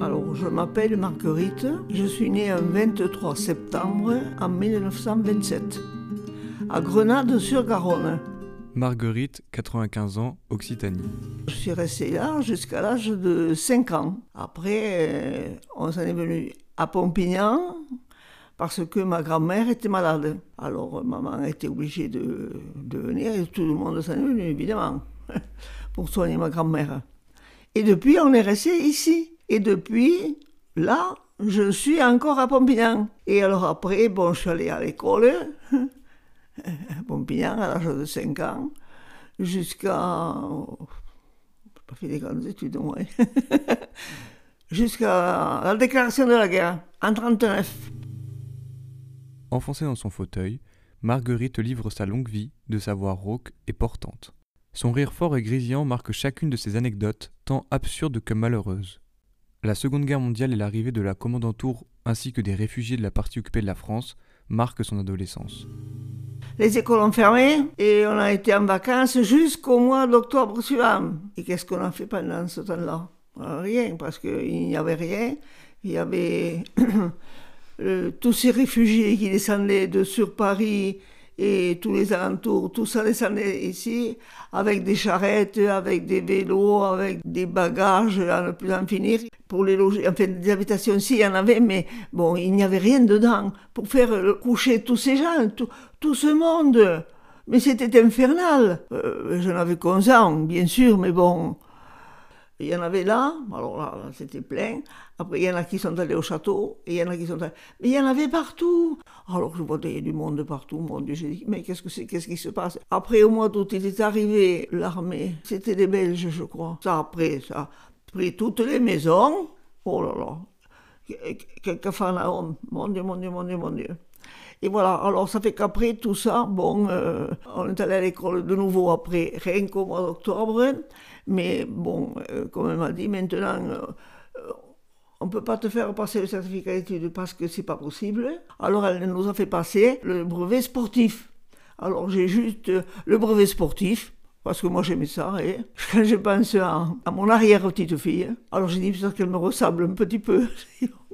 Alors, je m'appelle Marguerite. Je suis née un 23 septembre en 1927 à Grenade-sur-Garonne. Marguerite, 95 ans, Occitanie. Je suis restée là jusqu'à l'âge de 5 ans. Après, euh, on s'en est venu à Pompignan parce que ma grand-mère était malade. Alors, maman a été obligée de, de venir et tout le monde s'en est venu, évidemment, pour soigner ma grand-mère. Et depuis, on est resté ici. Et depuis, là, je suis encore à Pompignan. Et alors après, bon, je suis allée à l'école, à Pompignan, à l'âge de 5 ans, jusqu'à... Je pas fait des grandes études, jusqu'à la déclaration de la guerre, en 1939. Enfoncée dans son fauteuil, Marguerite livre sa longue vie, de sa voix rauque et portante. Son rire fort et grésillant marque chacune de ses anecdotes, tant absurdes que malheureuses. La Seconde Guerre mondiale et l'arrivée de la Commandantour ainsi que des réfugiés de la partie occupée de la France marquent son adolescence. Les écoles ont fermé et on a été en vacances jusqu'au mois d'octobre suivant. Et qu'est-ce qu'on a fait pendant ce temps-là? Rien, parce qu'il n'y avait rien. Il y avait tous ces réfugiés qui descendaient de sur Paris et tous les alentours, tout ça descendait ici avec des charrettes, avec des vélos, avec des bagages à ne plus en finir. Pour les loger, enfin des habitations aussi, il y en avait, mais bon, il n'y avait rien dedans pour faire coucher tous ces gens, tout, tout ce monde. Mais c'était infernal. Euh, je n'avais qu'un ans, bien sûr, mais bon, il y en avait là, alors là, c'était plein. Après, il y en a qui sont allés au château, et il y en a qui sont allés... Mais il y en avait partout. Alors je voyais du monde partout, mon Dieu, j'ai dit, mais qu'est-ce que c'est, qu'est-ce qui se passe? Après, au mois d'août, il est arrivé l'armée. C'était des Belges, je crois. Ça, après, ça a pris toutes les maisons. Oh là là, quel fanum. Mon Dieu, mon Dieu, mon Dieu, mon Dieu. Et voilà, alors ça fait qu'après tout ça, bon, euh, on est allé à l'école de nouveau après, rien qu'au mois d'octobre. Mais bon, euh, comme elle m'a dit, maintenant, euh, on ne peut pas te faire passer le certificat d'études parce que c'est pas possible. Alors elle nous a fait passer le brevet sportif. Alors j'ai juste le brevet sportif, parce que moi j'aimais ça, et quand je pense à, à mon arrière-petite-fille, alors j'ai dit peut-être qu'elle me ressemble un petit peu.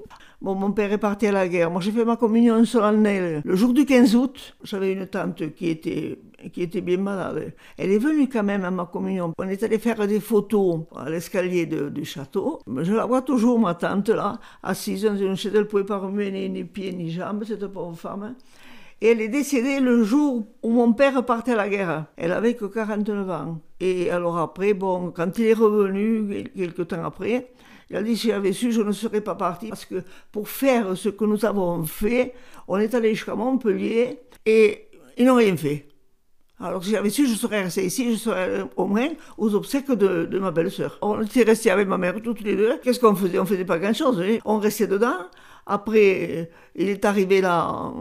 Bon, mon père est parti à la guerre. Moi, j'ai fait ma communion solennelle le jour du 15 août. J'avais une tante qui était, qui était bien malade. Elle est venue quand même à ma communion. On est allé faire des photos à l'escalier du château. Je la vois toujours, ma tante, là, assise dans une chaise. Elle ne pouvait pas remuer ni, pieds ni jambes, cette pauvre femme. Et elle est décédée le jour où mon père partait à la guerre. Elle avait que 49 ans. Et alors après, bon, quand il est revenu, quelques temps après, il a dit, si j'avais su, je ne serais pas parti. Parce que pour faire ce que nous avons fait, on est allé jusqu'à Montpellier et ils n'ont rien fait. Alors si j'avais su, je serais resté ici, je serais au moins aux obsèques de, ma belle-sœur. On était restés avec ma mère toutes les deux. Qu'est-ce qu'on faisait? On faisait pas grand-chose. Hein. On restait dedans. Après, il est arrivé la,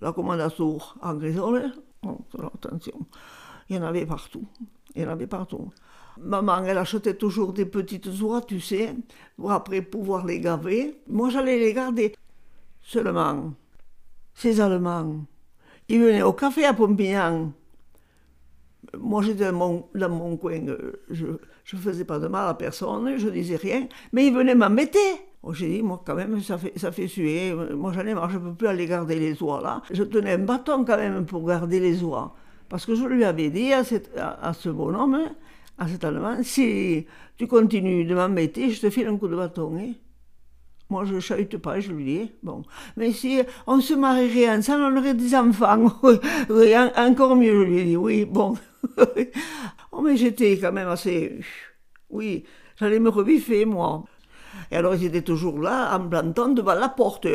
la commandature en Grisole. Oh, attention, il y en avait partout. Il y en avait partout. Maman, elle achetait toujours des petites oies, tu sais, pour après pouvoir les gaver. Moi, j'allais les garder. Seulement, ces Allemands, ils venaient au café à Pompignan. Moi, j'étais dans mon, coin, je ne faisais pas de mal à personne, je disais rien, mais ils venaient m'embêter. Oh, j'ai dit, moi, quand même, ça fait, ça fait suer. Moi, j'en ai marre, je ne peux plus aller garder les oies là. Je tenais un bâton quand même pour garder les oies. Parce que je lui avais dit à, à ce bonhomme, à cet Allemand, si tu continues de m'embêter, je te file un coup de bâton. Hein. Moi, je ne chahute pas, je lui dis. Bon. Mais si on se marierait ensemble, on aurait des enfants. oui, encore mieux, je lui dit. Oui, bon. oh, mais j'étais quand même assez. Oui, j'allais me rebiffer, moi. Et alors, ils étaient toujours là, en plantant devant la porte.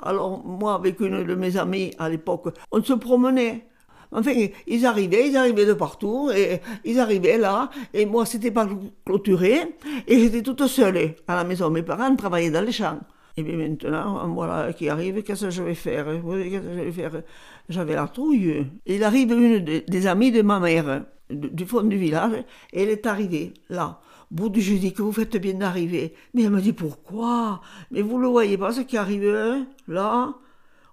Alors, moi, avec une de mes amies à l'époque, on se promenait. Enfin, ils arrivaient, ils arrivaient de partout, et ils arrivaient là, et moi, c'était pas clôturé, et j'étais toute seule à la maison. Mes parents travaillaient dans les champs. Et bien maintenant, voilà, qui arrive, qu'est-ce que je vais faire? Qu'est-ce que je vais faire? J'avais la trouille. Il arrive une des amies de ma mère, du fond du village, et elle est arrivée là. Bout du je dis que vous faites bien d'arriver. Mais elle me dit pourquoi? Mais vous le voyez pas ce qui arrive hein, là?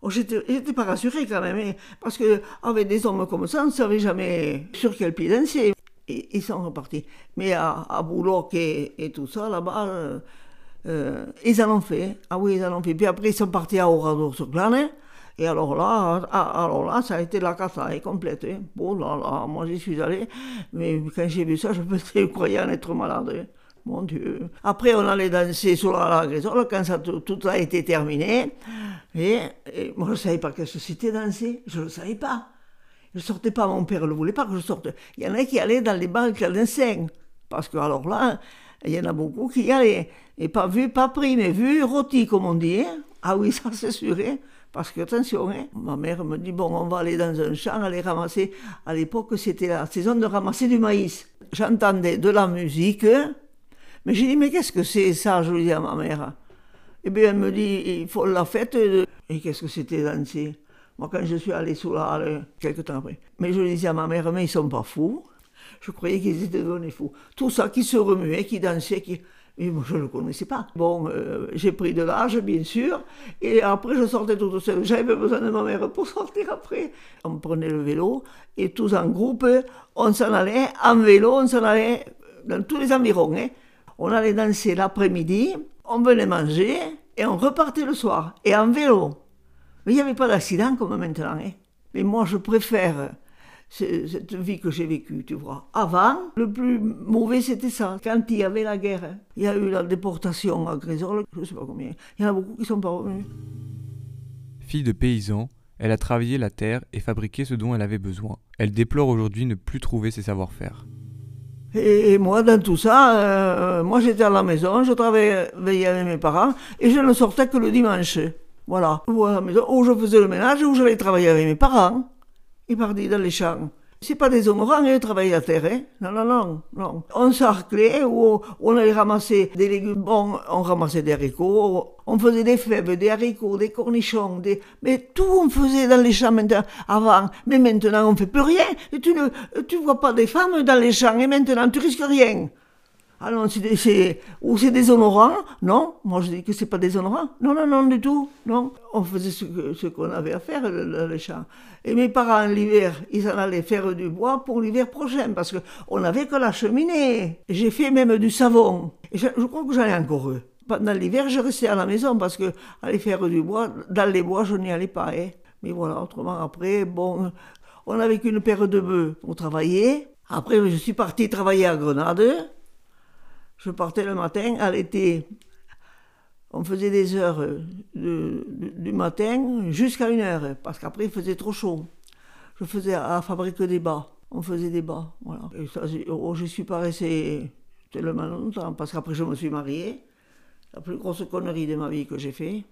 Oh, j'étais pas rassurée quand même, hein, parce que avec des hommes comme ça, on ne savait jamais sur quel pied danser. Et ils sont repartis. Mais à, à Boulogne et, tout ça, là-bas, euh, Euh, ils en ont fait. Ah oui, ils en ont fait. Puis après, ils sont partis à Oradour sur Glane. Et alors là, alors là, ça a été la cata complète. Hein. Bon, là, là, moi j'y suis allé. Mais quand j'ai vu ça, je me je croyais en être malade. Hein. Mon Dieu. Après, on allait danser sur la, la quand ça, tout, a été terminé. Et, moi, je ne savais pas que c'était danser. Je ne le savais pas. Je ne sortais pas, mon père ne voulait pas que je sorte. Il y en a qui allaient dans les bars clandestins. Parce que, alors là, il y en a beaucoup qui allaient. Et pas vu, pas pris, mais vu, rôti, comme on dit. Hein. Ah oui, ça c'est sûr. Hein. Parce que, attention, hein, ma mère me dit, bon, on va aller dans un champ, aller ramasser. À l'époque, c'était la saison de ramasser du maïs. J'entendais de la musique, mais j'ai dit, mais qu'est-ce que c'est ça? Je lui dis à ma mère. Eh bien, elle me dit, il faut la fête. Et qu'est-ce que c'était danser Moi, quand je suis allé sous la halle, quelques temps après. Mais je lui disais à ma mère, mais ils sont pas fous. Je croyais qu'ils étaient devenus fous. Tout ça qui se remuait, qui dansait, qui... Et moi, je ne le connaissais pas. Bon, euh, j'ai pris de l'âge, bien sûr, et après, je sortais toute seule. J'avais besoin de ma mère pour sortir après. On prenait le vélo, et tous en groupe, on s'en allait en vélo, on s'en allait dans tous les environs. Hein on allait danser l'après-midi, on venait manger et on repartait le soir, et en vélo. Mais il n'y avait pas d'accident comme maintenant. Hein. Mais moi, je préfère cette vie que j'ai vécue, tu vois. Avant, le plus mauvais, c'était ça. Quand il y avait la guerre, il y a eu la déportation à Grésol, je ne sais pas combien. Il y en a beaucoup qui sont pas revenus. Fille de paysan, elle a travaillé la terre et fabriqué ce dont elle avait besoin. Elle déplore aujourd'hui ne plus trouver ses savoir-faire. Et, moi, dans tout ça, euh, moi j'étais à la maison, je travaillais avec mes parents et je ne sortais que le dimanche. Voilà. Ou à la maison, où je faisais le ménage, où j'allais travailler avec mes parents. Ils partaient dans les champs. C'est pas des honorants, hein, travailler à terre. Hein. Non, non, non, non. On s'arclait, ou on allait ramasser des légumes. Bon, on ramassait des haricots, on faisait des fèves, des haricots, des cornichons, des... mais tout on faisait dans les champs maintenant, avant. Mais maintenant, on fait plus rien. Et tu ne tu vois pas des femmes dans les champs, et maintenant, tu risques rien. Ah non, c'est ou c'est déshonorant Non, moi je dis que c'est pas déshonorant. Non, non, non, du tout. Non, on faisait ce, qu'on avait à faire dans les champs. Et mes parents, l'hiver, ils en allaient faire du bois pour l'hiver prochain, parce qu'on n'avait que la cheminée. J'ai fait même du savon. Et je, crois que j'en ai encore eux. Pendant l'hiver, je restais à la maison, parce que aller faire du bois, dans les bois, je n'y allais pas. Hein. Mais voilà, autrement, après, bon, on avait qu'une paire de bœufs pour travailler. Après, je suis parti travailler à Grenade. Je partais le matin, à l'été, on faisait des heures euh, du matin jusqu'à une heure, parce qu'après il faisait trop chaud. Je faisais à fabriquer des bas. On faisait des bas, voilà. Et ça, oh, je suis pas resté tellement longtemps, parce qu'après je me suis mariée. La plus grosse connerie de ma vie que j'ai fait.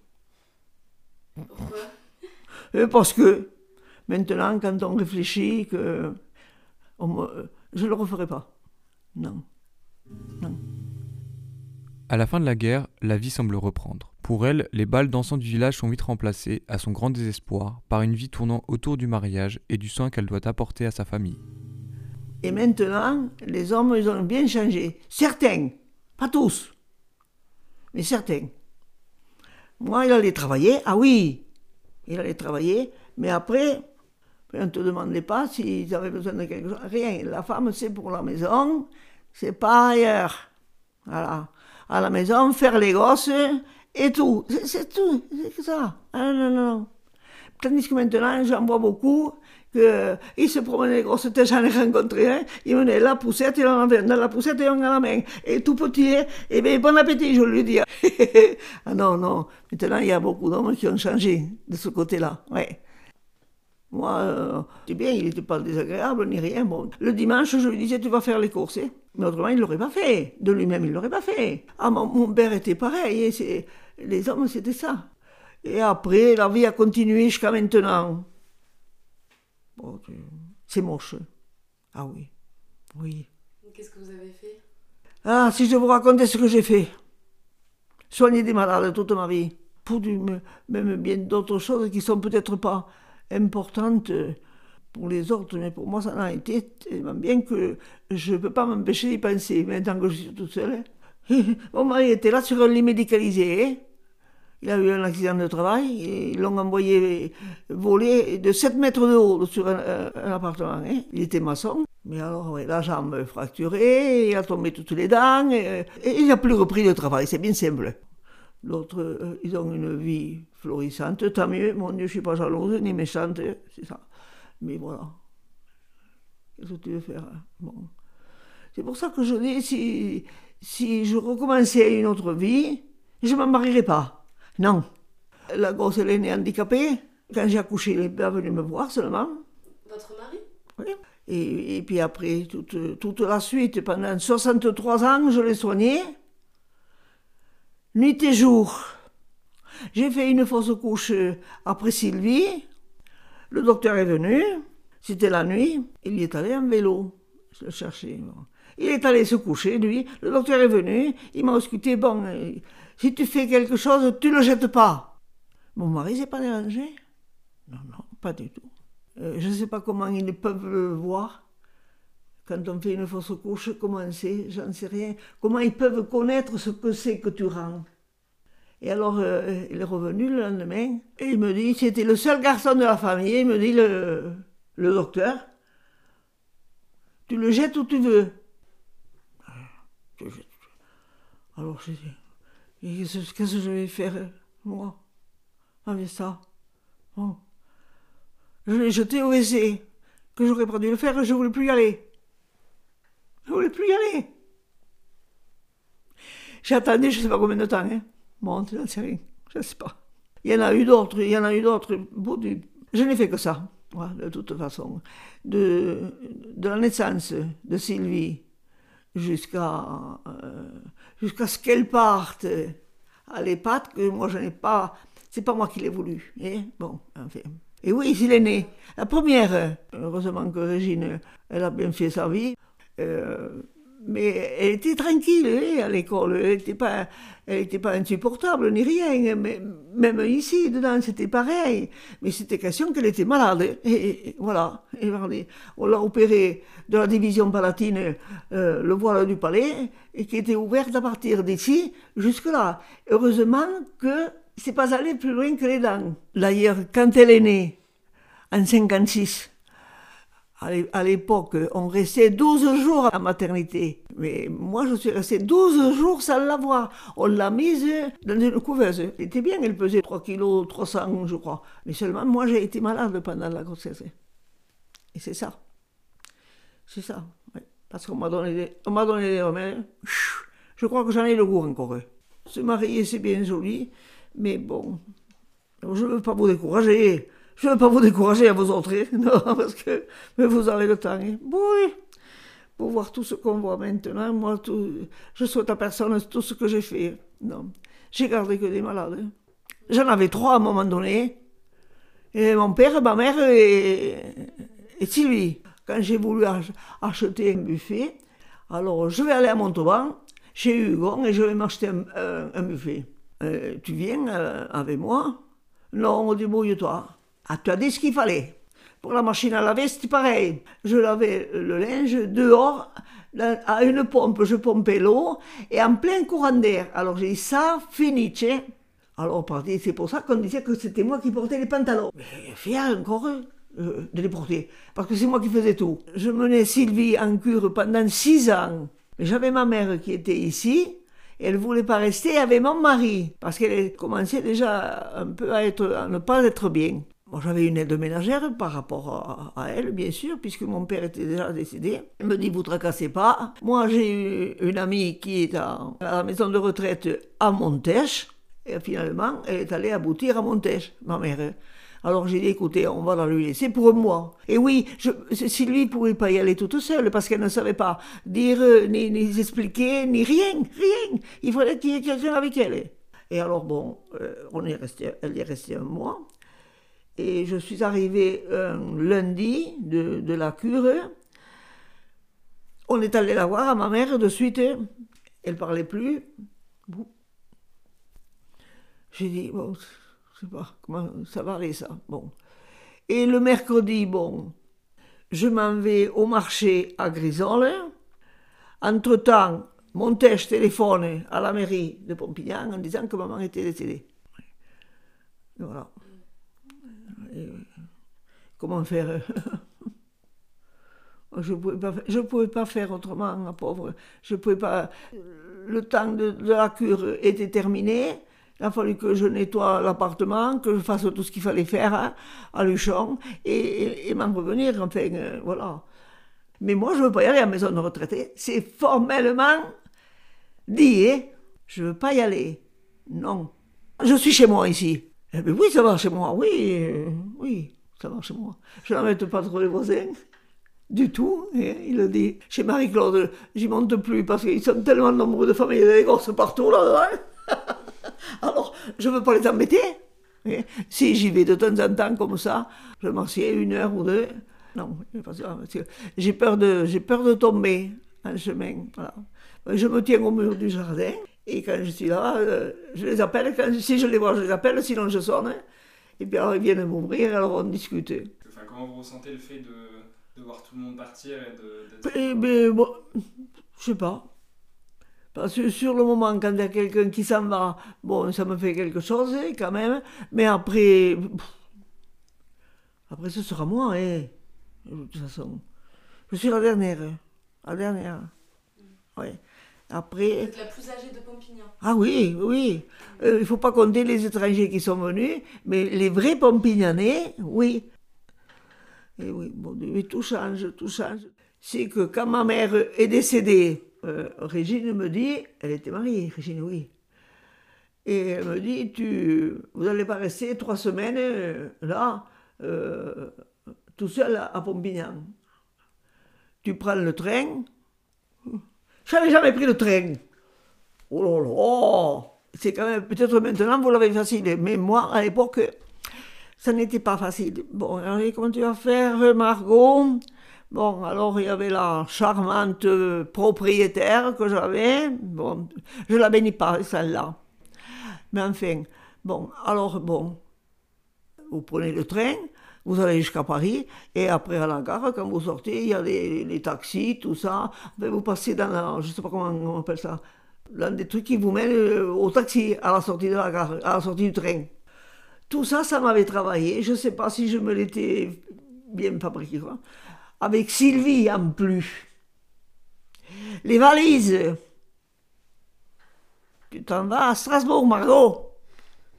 Pourquoi? Parce que maintenant, quand on réfléchit, que je ne le referai pas. Non. Non. À la fin de la guerre, la vie semble reprendre. Pour elle, les balles dansant du village sont vite remplacées, à son grand désespoir, par une vie tournant autour du mariage et du soin qu'elle doit apporter à sa famille. Et maintenant, les hommes, ils ont bien changé. Certains, pas tous, mais certains. Moi, il allait travailler, ah oui, il allait travailler, mais après, on ne te demandait pas s'ils avaient besoin de quelque chose. Rien. La femme, c'est pour la maison, c'est pas ailleurs. Voilà à la maison, faire les gosses et tout. C'est tout, c'est ça. Ah, non, non, non. Tandis que maintenant, j'en vois beaucoup qu'ils se promenaient les grosses j'en ai rencontré un, ils venaient la poussette, il en avait dans la poussette et on a la main. Et tout petit, et eh bien bon appétit, je lui dis. ah non, non, maintenant il y a beaucoup d'hommes qui ont changé de ce côté-là, ouais. Moi, euh, c'est bien, il n'était pas désagréable ni rien. Bon, le dimanche, je lui disais, tu vas faire les courses. Hein. Mais autrement, il ne l'aurait pas fait. De lui-même, il ne l'aurait pas fait. Ah, mon, père était pareil. Et les hommes, c'était ça. Et après, la vie a continué jusqu'à maintenant. Bon, c'est moche. Ah oui. Oui. Qu'est-ce que vous avez fait? Ah, si je vous racontais ce que j'ai fait. Soigner des malades toute ma vie. Pour du, même bien d'autres choses qui sont peut-être pas importante pour les autres, mais pour moi, ça n'a été tellement bien que je ne peux pas m'empêcher d'y penser, maintenant que je suis toute seule. Mon mari était là sur un lit médicalisé. Hein. Il a eu un accident de travail et ils l'ont envoyé voler de 7 mètres de haut sur un, appartement. Hein. Il était maçon. Mais alors, la jambe fracturée, il a tombé toutes les dents et, et il n'a plus repris le travail, c'est bien simple. D'autres, euh, ils ont une vie florissante, tant mieux. Mon Dieu, je suis pas jalouse ni méchante, c'est ça. Mais voilà. Qu'est-ce que tu veux faire hein? bon. C'est pour ça que je dis, si, si je recommençais une autre vie, je ne m'en marierais pas. Non. La grosse, elle est née handicapée. Quand j'ai accouché, elle est venue me voir seulement. Votre mari? Oui. Et, et, puis après, toute, toute, la suite, pendant 63 ans, je l'ai soignée. Nuit et jour. J'ai fait une fausse couche après Sylvie. Le docteur est venu. C'était la nuit. Il y est allé en vélo. Je le cherchais. Il est allé se coucher, lui. Le docteur est venu. Il m'a ausculté. Bon, euh, si tu fais quelque chose, tu le jettes pas. Mon mari s'est pas dérangé. Non, non, pas du tout. Euh, je ne sais pas comment ils peuvent le voir. Quand on fait une fausse couche, comment c'est, j'en sais rien. Comment ils peuvent connaître ce que c'est que tu rends? Et alors, euh, il est revenu le lendemain, et il me dit, c'était le seul garçon de la famille, il me dit, le, le docteur, tu le jettes où tu veux. Alors j'ai dit, qu'est-ce que je vais faire, moi, avec ça bon. Je l'ai jeté au WC, que j'aurais pas dû le faire, je voulais plus y aller. Plus y aller. J'ai attendu, je sais pas combien de temps, hein. Bon, je ne sais je sais pas. Il y en a eu d'autres, il y en a eu d'autres. Je n'ai fait que ça, de toute façon. De, de la naissance de Sylvie jusqu'à euh, jusqu'à ce qu'elle parte à l'EHPAD, que moi je n'ai pas. C'est pas moi qui l'ai voulu. Hein. Bon. Et oui, il est né. La première, heureusement que Régine, elle a bien fait sa vie. Euh, mais elle était tranquille hein, à l'école, elle n'était pas, elle était pas insupportable ni rien. Mais, même ici, dedans, c'était pareil. Mais c'était question qu'elle était malade. Et, voilà. On l'a opérée de la division palatine, euh, le voile du palais, et qui était ouverte à partir d'ici jusque-là. Heureusement que c'est pas allé plus loin que les dents. D'ailleurs, quand elle est née, en 56, à l'époque, on restait 12 jours à maternité. Mais moi, je suis restée 12 jours sans la voir. On l'a mise dans une couveuse. Elle était bien, elle pesait 3 kg 300, je crois. Mais seulement, moi, j'ai été malade pendant la grossesse. Et c'est ça. C'est ça. Parce qu'on m'a donné, des, on m'a donné des remèdes. Je crois que j'en ai le goût encore. Se marier, c'est bien joli. Mais bon, je ne veux pas vous décourager. Je ne veux pas vous décourager à vous autres, non, parce que mais vous avez le temps. Oui, pour voir tout ce qu'on voit maintenant, moi, tout, je souhaite à personne tout ce que j'ai fait. Non, j'ai gardé que des malades. J'en avais trois à un moment donné. Et mon père, ma mère et, et Sylvie. Quand j'ai voulu acheter un buffet, alors je vais aller à Montauban, chez Hugon, et je vais m'acheter un, buffet. Euh, tu viens euh, avec moi? Non, débrouille-toi. Ah, tu as dit ce qu'il fallait. Pour la machine à laver, c'était pareil. Je lavais le linge dehors, à une pompe, je pompais l'eau, et en plein courant d'air. Alors j'ai dit, ça, finiche. Alors c'est pour ça qu'on disait que c'était moi qui portais les pantalons. Mais fier encore euh, de les porter, parce que c'est moi qui faisais tout. Je menais Sylvie en cure pendant six ans. J'avais ma mère qui était ici, et elle voulait pas rester avec mon mari, parce qu'elle commençait déjà un peu à ne pas être bien. Moi, j'avais une aide ménagère par rapport à, elle, bien sûr, puisque mon père était déjà décédé. Elle me dit, vous tracassez pas. Moi, j'ai eu une amie qui est à, la maison de retraite à Montèche. Et finalement, elle est allée aboutir à Montèche, ma mère. Alors j'ai dit, écoutez, on va la lui laisser pour moi. Et oui, je, Sylvie ne pouvait pas y aller toute seule parce qu'elle ne savait pas dire, ni, ni expliquer, ni rien, rien. Il fallait qu'il y ait quelqu'un avec elle. Et alors bon, euh, on est resté, elle est restée un mois. Et je suis arrivée un lundi de, la cure. On est allé la voir à ma mère de suite. Elle parlait plus. J'ai dit, bon, je sais pas comment ça va aller ça. Bon. Et le mercredi, bon, je m'en vais au marché à Grisole. Entre-temps, Montèche téléphone à la mairie de Pompignan en disant que maman était décédée. Voilà comment faire Je ne pouvais, pas, faire autrement, ma pauvre. Je pouvais pas. Le temps de, la cure était terminé. Il a fallu que je nettoie l'appartement, que je fasse tout ce qu'il fallait faire hein, à Luchon et, m'en revenir. Enfin, euh, voilà. Mais moi, je ne veux pas y aller à la maison de retraité. C'est formellement dit. Hein. Je ne veux pas y aller. Non. Je suis chez moi ici. Eh bien, oui, ça va chez moi. Oui, euh, oui, ça va chez moi. Je n'embête pas trop les voisins. Du tout. Et il a dit, chez Marie-Claude, j'y monte plus parce qu'ils sont tellement nombreux de familles, a des gosses partout là. Alors, je ne veux pas les embêter. si j'y vais de temps en temps comme ça, je m'assieds une heure ou deux. Non, j'ai peur de, j'ai peur de tomber en chemin. Je me tiens au mur du jardin et quand je suis là, euh, je les appelle. Quand, si je les vois, je les appelle, sinon je sonne. Et puis alors ils viennent m'ouvrir, alors on discute. Enfin, comment vous ressentez le fait de, de voir tout le monde partir et de. Eh ben, bon, je sais pas. Parce que sur le moment, quand il y a quelqu'un qui s'en va, bon, ça me fait quelque chose hein, quand même. Mais après, après ce sera moi, hein, de toute façon. Je suis la dernière. Hein. La dernière. Oui. Après. Vous êtes la plus âgée de Pompignan. Ah oui, oui. Euh, il ne faut pas compter les étrangers qui sont venus, mais les vrais Pompignanais, oui. Et oui, bon, tout change, tout change. C'est que quand ma mère est décédée, euh, Régine me dit, elle était mariée, Régine, oui. Et elle me dit, tu, vous n'allez pas rester trois semaines euh, là, tout seul à Pompignan. Tu prends le train. Je n'avais jamais pris le train. Oh là là C'est quand même, peut-être maintenant vous l'avez facile, mais moi, à l'époque, ça n'était pas facile. Bon, alors, comment tu vas faire, Margot? Bon, alors il y avait la charmante propriétaire que j'avais. Bon, je la bénis pas, celle-là. Mais enfin, bon, alors bon, vous prenez le train, vous allez jusqu'à Paris, et après à la gare, quand vous sortez, il y a les, taxis, tout ça. vous passez dans la, je sais pas comment on appelle ça, dans des trucs qui vous mènent euh, au taxi à la sortie de la gare, à la sortie du train. Tout ça, ça m'avait travaillé. Je ne sais pas si je me l'étais bien fabriqué. Avec Sylvie en plus. Les valises. Tu t'en vas à Strasbourg, Margot.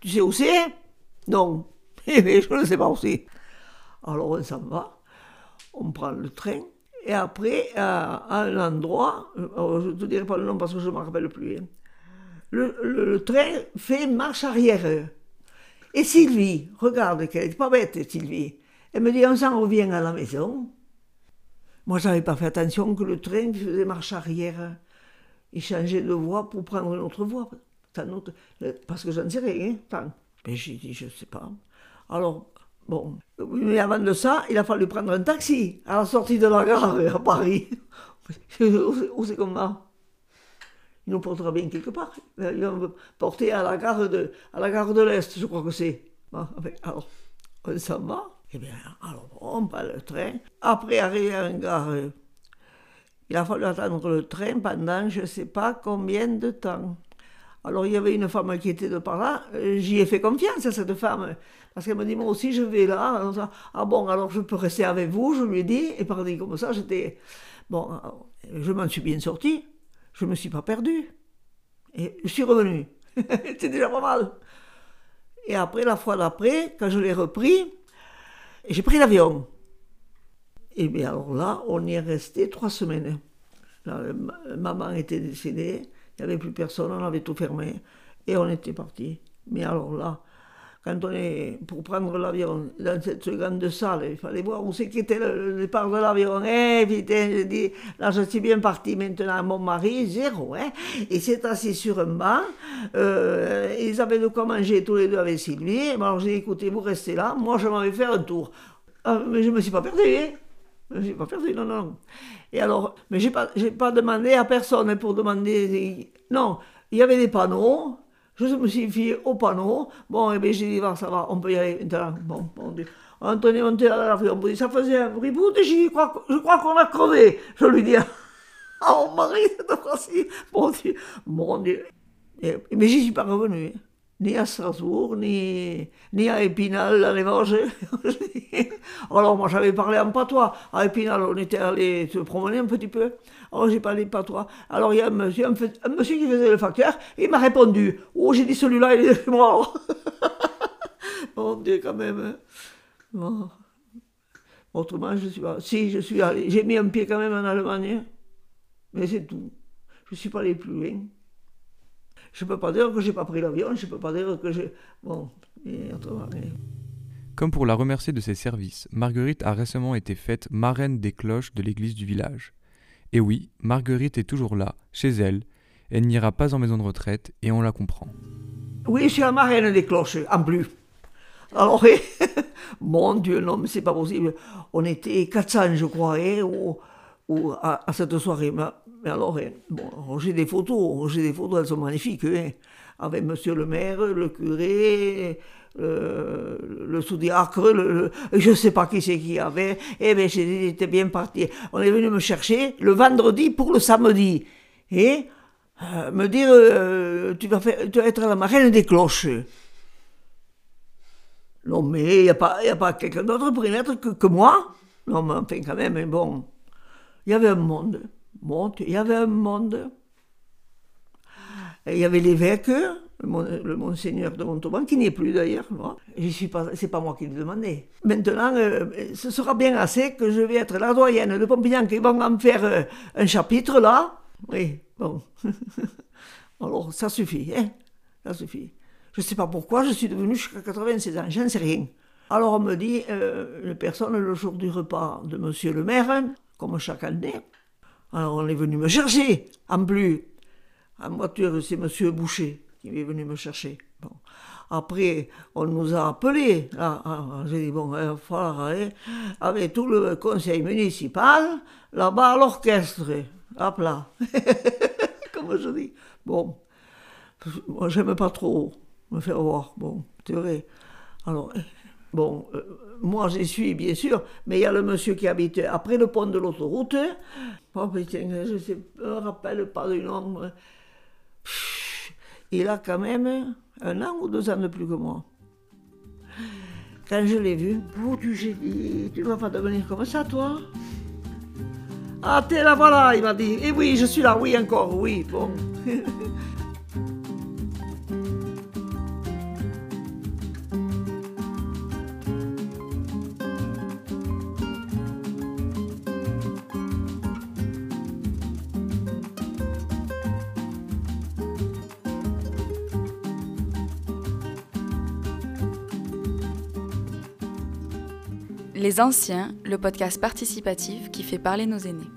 Tu sais où c'est? Non. Eh bien, je ne sais pas où c'est. Alors on s'en va, on prend le train, et après, à, un endroit, je ne te dirai pas le nom parce que je ne me rappelle plus, hein. le, train fait marche arrière. Et Sylvie, regarde qu'elle n'est pas bête, Sylvie. Elle me dit, on s'en revient à la maison. Moi, je n'avais pas fait attention que le train faisait marche arrière. Il changeait de voie pour prendre une autre voie. parce que je ne sais rien. Mais j'ai dit, je ne sais pas. Alors, bon. Mais avant de ça, il a fallu prendre un taxi à la sortie de la gare à Paris. Où c'est comme ça Il nous portera bien quelque part. Il va me porter à la gare de, à la gare de l'Est, je crois que c'est. alors, on s'en va. Eh bien, alors on prend le train. Après, arriver à une gare, il a fallu attendre le train pendant je ne sais pas combien de temps. Alors il y avait une femme qui était de par là, j'y ai fait confiance à cette femme, parce qu'elle me dit, moi aussi je vais là. ah bon, alors je peux rester avec vous, je lui ai dit, et par comme ça, j'étais... Bon, je m'en suis bien sorti, je ne me suis pas perdu. Et je suis revenu. C'était déjà pas mal. Et après, la fois d'après, quand je l'ai repris, j'ai pris l'avion. Et bien alors là, on y est resté trois semaines. maman était décédée, il n'y avait plus personne, on avait tout fermé. Et on était parti. Mais alors là, quand on est pour prendre l'avion dans cette grande salle, il fallait voir où c'est qu'était le, départ de l'avion. Eh putain, je dis, là je suis bien parti maintenant. Mon mari, zéro, hein. Il s'est assis sur un banc. Euh, ils avaient de quoi manger tous les deux avec Sylvie. Alors j'ai dit, écoutez, vous restez là. Moi, je m'en vais faire un tour. Ah, mais je me suis pas perdu, hein. Me suis pas perdu, non, non. Et alors, mais j'ai pas, j'ai pas demandé à personne pour demander. Non, il y avait des panneaux. Je me suis fié au panneau. Bon, et eh bien j'ai dit, ça va, on peut y aller maintenant. Bon, bon on est monté à l'avion. Ça faisait un bruit je crois, je crois qu'on a crevé. Je lui dis, ah, mon mari, cette fois-ci. Mon Dieu, mon Dieu. mais j'y suis pas revenu. Ni à Strasbourg, ni, à Épinal, dans les. Alors moi j'avais parlé en patois. À Épinal, on était allé se promener un petit peu. Alors j'ai parlé patois. Alors il y a un monsieur, qui faisait le facteur, il m'a répondu. Oh, j'ai dit celui-là, il est mort. Mon Dieu, quand même. Bon. Autrement, je suis pas. Si, je suis allé. J'ai mis un pied quand même en Allemagne. Mais c'est tout. Je ne suis pas allé plus loin. Je ne peux pas dire que j'ai pas pris l'avion, je ne peux pas dire que j'ai. Bon, et autrement. Comme pour la remercier de ses services, Marguerite a récemment été faite marraine des cloches de l'église du village. Et oui, Marguerite est toujours là, chez elle. Elle n'ira pas en maison de retraite et on la comprend. Oui, je suis la marraine des cloches, en plus. Alors, mon Dieu, non, mais c'est pas possible. On était 400, je crois, hein, ou, à, cette soirée. Mais, alors, hein, bon, j'ai des photos, j'ai des photos, elles sont magnifiques, hein, avec monsieur le maire, le curé, le, le sous-diacre, le, je sais pas qui c'est qui avait. Eh bien, j'étais bien parti. On est venu me chercher le vendredi pour le samedi. Et euh, me dire, euh, tu, vas faire, tu vas être la marraine des cloches. Non, mais il n'y a pas, pas quelqu'un d'autre pour y mettre que, que, moi Non, mais enfin, quand même, bon. Il y avait un monde. Bon, il y avait un monde. Il y avait l'évêque, le, monseigneur de Montauban, qui n'y est plus d'ailleurs. Je suis pas, moi qui le demandais. Maintenant, euh, ce sera bien assez que je vais être la doyenne de Pompignan qui vont en faire euh, un chapitre là. Oui, bon. Alors, ça suffit, hein Ça suffit. Je ne sais pas pourquoi, je suis devenue jusqu'à 96 ans, je ne sais rien. Alors on me dit, euh, une personne le jour du repas de monsieur le maire, comme chaque année. Alors on est venu me chercher, en plus. En voiture, c'est monsieur Boucher qui est venu me chercher. Bon. Après, on nous a appelés. Ah, ah, j'ai dit, bon, il va avec tout le conseil municipal, là-bas à l'orchestre. Hop là. Comme je dis. Bon, moi, j'aime pas trop me faire voir. Bon, c'est vrai. Alors, bon, euh, moi j'y suis bien sûr, mais il y a le monsieur qui habite après le pont de l'autoroute. Oh putain, je ne me rappelle pas du nom. Il a quand même un an ou deux ans de plus que moi. Quand je l'ai vu, j'ai dit, tu ne vas pas devenir comme ça, toi Ah, t'es là, voilà, il m'a dit. Et eh oui, je suis là, oui, encore, oui, bon. Les Anciens, le podcast participatif qui fait parler nos aînés.